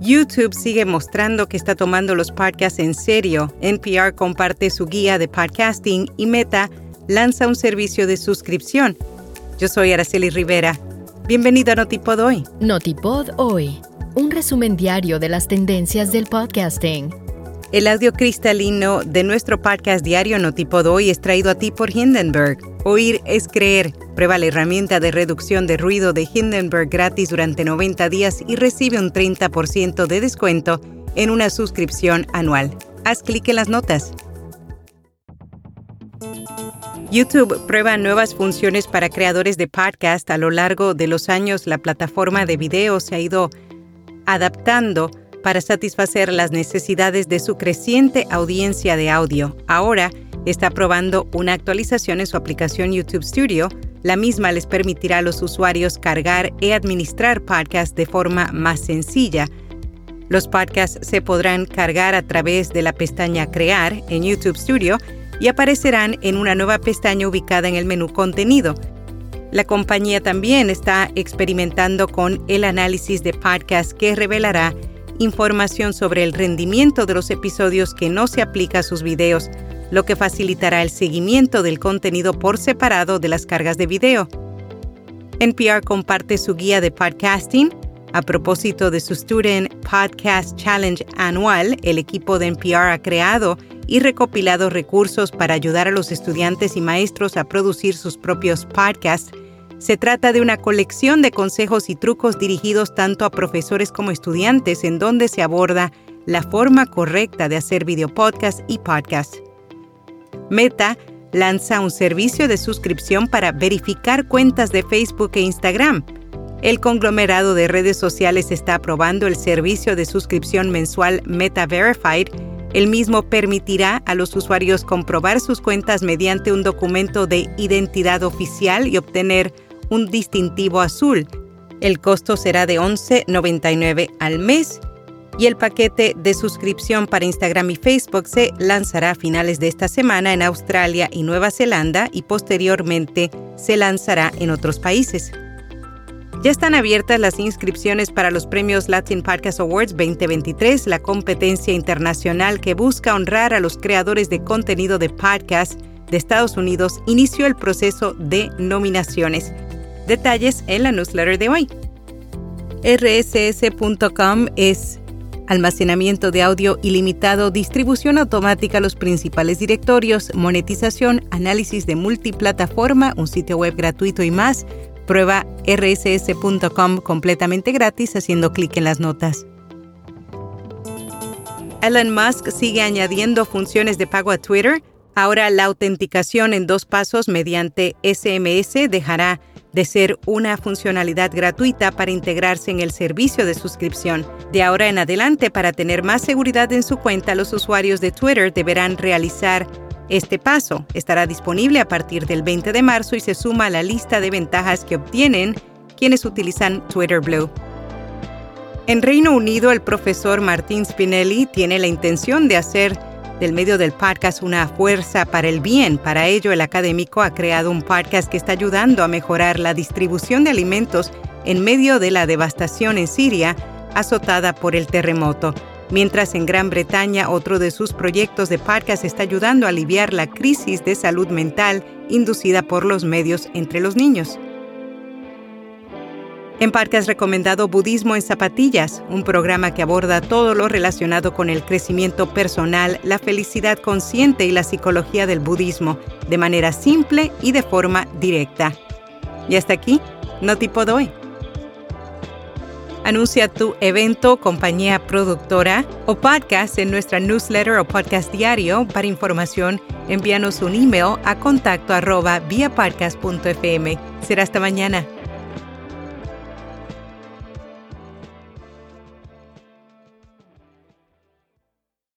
YouTube sigue mostrando que está tomando los podcasts en serio. NPR comparte su guía de podcasting y Meta lanza un servicio de suscripción. Yo soy Araceli Rivera. Bienvenido a Notipod Hoy. Notipod Hoy, un resumen diario de las tendencias del podcasting. El audio cristalino de nuestro podcast diario Notipod Hoy es traído a ti por Hindenburg. Oír es creer. Prueba la herramienta de reducción de ruido de Hindenburg gratis durante 90 días y recibe un 30% de descuento en una suscripción anual. Haz clic en las notas. YouTube prueba nuevas funciones para creadores de podcast. A lo largo de los años, la plataforma de video se ha ido adaptando para satisfacer las necesidades de su creciente audiencia de audio. Ahora está probando una actualización en su aplicación YouTube Studio. La misma les permitirá a los usuarios cargar y administrar podcasts de forma más sencilla. Los podcasts se podrán cargar a través de la pestaña Crear en YouTube Studio y aparecerán en una nueva pestaña ubicada en el menú Contenido. La compañía también está experimentando con el análisis de podcast que revelará información sobre el rendimiento de los episodios que no se aplica a sus videos, lo que facilitará el seguimiento del contenido por separado de las cargas de video. NPR comparte su guía de podcasting. A propósito de su Student Podcast Challenge anual, el equipo de NPR ha creado y recopilado recursos para ayudar a los estudiantes y maestros a producir sus propios podcasts. Se trata de una colección de consejos y trucos dirigidos tanto a profesores como estudiantes en donde se aborda la forma correcta de hacer video podcast y podcast. Meta lanza un servicio de suscripción para verificar cuentas de Facebook e Instagram. El conglomerado de redes sociales está aprobando el servicio de suscripción mensual Meta Verified el mismo permitirá a los usuarios comprobar sus cuentas mediante un documento de identidad oficial y obtener un distintivo azul. El costo será de $11.99 al mes y el paquete de suscripción para Instagram y Facebook se lanzará a finales de esta semana en Australia y Nueva Zelanda y posteriormente se lanzará en otros países. Ya están abiertas las inscripciones para los premios Latin Podcast Awards 2023, la competencia internacional que busca honrar a los creadores de contenido de podcast de Estados Unidos. Inició el proceso de nominaciones. Detalles en la newsletter de hoy. rss.com es almacenamiento de audio ilimitado, distribución automática a los principales directorios, monetización, análisis de multiplataforma, un sitio web gratuito y más. Prueba rss.com completamente gratis haciendo clic en las notas. Elon Musk sigue añadiendo funciones de pago a Twitter. Ahora la autenticación en dos pasos mediante SMS dejará de ser una funcionalidad gratuita para integrarse en el servicio de suscripción. De ahora en adelante, para tener más seguridad en su cuenta, los usuarios de Twitter deberán realizar este paso estará disponible a partir del 20 de marzo y se suma a la lista de ventajas que obtienen quienes utilizan Twitter Blue. En Reino Unido, el profesor Martín Spinelli tiene la intención de hacer del medio del podcast una fuerza para el bien. Para ello, el académico ha creado un podcast que está ayudando a mejorar la distribución de alimentos en medio de la devastación en Siria azotada por el terremoto mientras en Gran Bretaña otro de sus proyectos de podcast está ayudando a aliviar la crisis de salud mental inducida por los medios entre los niños. En Parque recomendado Budismo en Zapatillas, un programa que aborda todo lo relacionado con el crecimiento personal, la felicidad consciente y la psicología del budismo, de manera simple y de forma directa. Y hasta aquí, no tipo doy. Anuncia tu evento, compañía productora o podcast en nuestra newsletter o podcast diario. Para información, envíanos un email a contacto arroba Será hasta mañana.